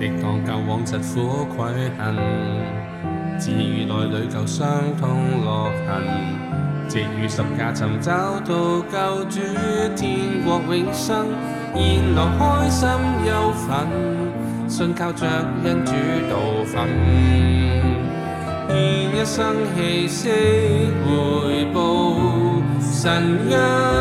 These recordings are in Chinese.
抵挡旧往疾苦愧恨，自愈内里旧伤痛落痕，藉于十架寻找到救主天国永生，现来开心忧愤，信靠着恩主道分，献一生气息回报神恩，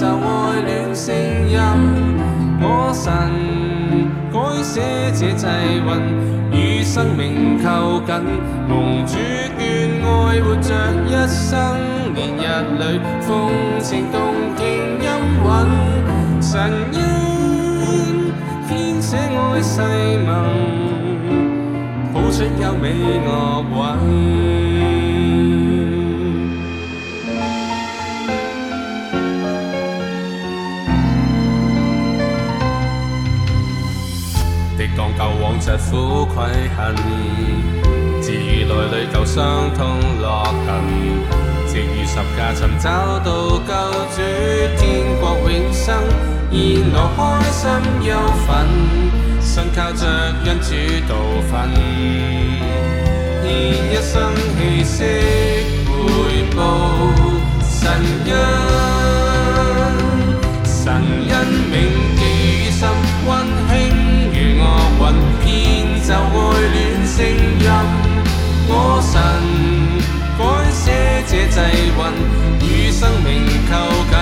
就爱恋声音，我神改写这际运，与生命扣紧，蒙主眷爱活着一生，年日里风情动听音韵，神恩编写爱世盟，谱出优美乐韵。旧往疾苦愧恨，治愈内里旧伤痛落痕，藉于十架寻找到救主天国永生，现来开心忧愤，信靠着恩主道分，献一生气息回报神恩，神改写这际运，与生命靠近，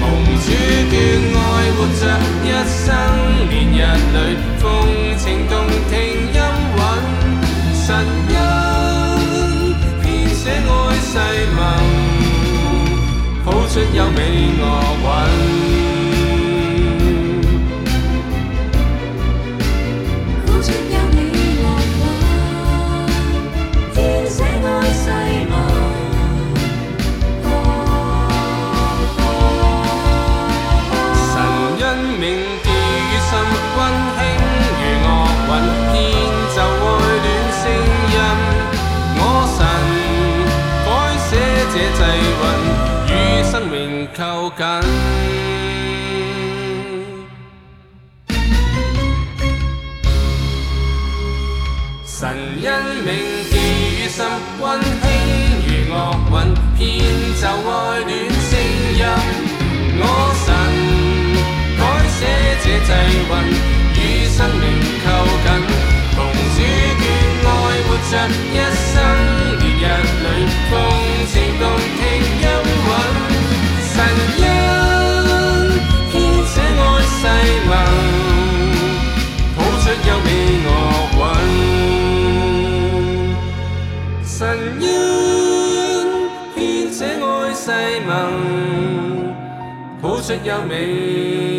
蒙主眷爱活着一生，年日里风情动听音韵，神恩编写爱世盟，谱出优美乐韵。恩铭记于心，温馨如乐韵，偏就爱恋。出优美。